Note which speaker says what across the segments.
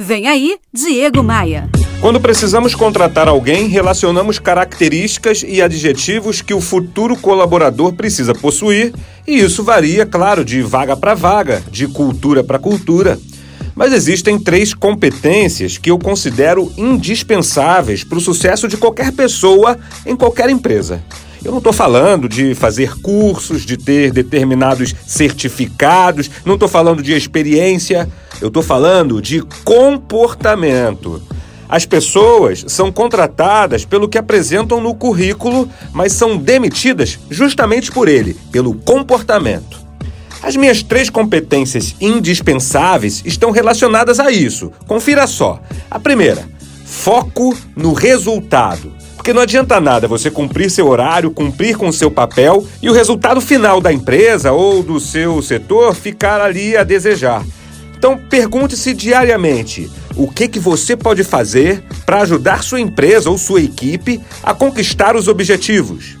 Speaker 1: Vem aí, Diego Maia.
Speaker 2: Quando precisamos contratar alguém, relacionamos características e adjetivos que o futuro colaborador precisa possuir, e isso varia, claro, de vaga para vaga, de cultura para cultura. Mas existem três competências que eu considero indispensáveis para o sucesso de qualquer pessoa em qualquer empresa. Eu não estou falando de fazer cursos, de ter determinados certificados, não estou falando de experiência, eu estou falando de comportamento. As pessoas são contratadas pelo que apresentam no currículo, mas são demitidas justamente por ele, pelo comportamento. As minhas três competências indispensáveis estão relacionadas a isso. Confira só. A primeira, foco no resultado. Porque não adianta nada você cumprir seu horário, cumprir com seu papel e o resultado final da empresa ou do seu setor ficar ali a desejar. Então pergunte-se diariamente o que, que você pode fazer para ajudar sua empresa ou sua equipe a conquistar os objetivos.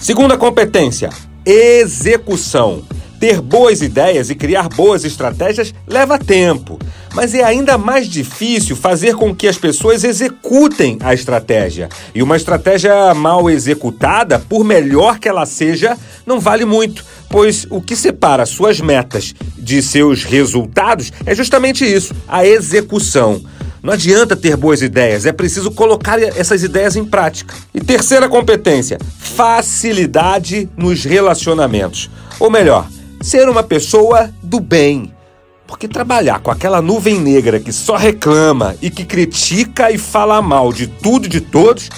Speaker 2: Segunda competência: execução. Ter boas ideias e criar boas estratégias leva tempo, mas é ainda mais difícil fazer com que as pessoas executem a estratégia. E uma estratégia mal executada, por melhor que ela seja, não vale muito, pois o que separa suas metas de seus resultados é justamente isso, a execução. Não adianta ter boas ideias, é preciso colocar essas ideias em prática. E terceira competência, facilidade nos relacionamentos. Ou melhor, ser uma pessoa do bem. Porque trabalhar com aquela nuvem negra que só reclama e que critica e fala mal de tudo e de todos,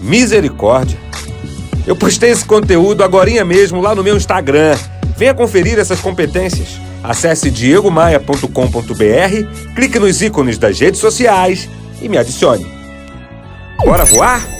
Speaker 2: misericórdia. Eu postei esse conteúdo agora mesmo lá no meu Instagram. Venha conferir essas competências. Acesse diegomaia.com.br, clique nos ícones das redes sociais e me adicione. Bora voar?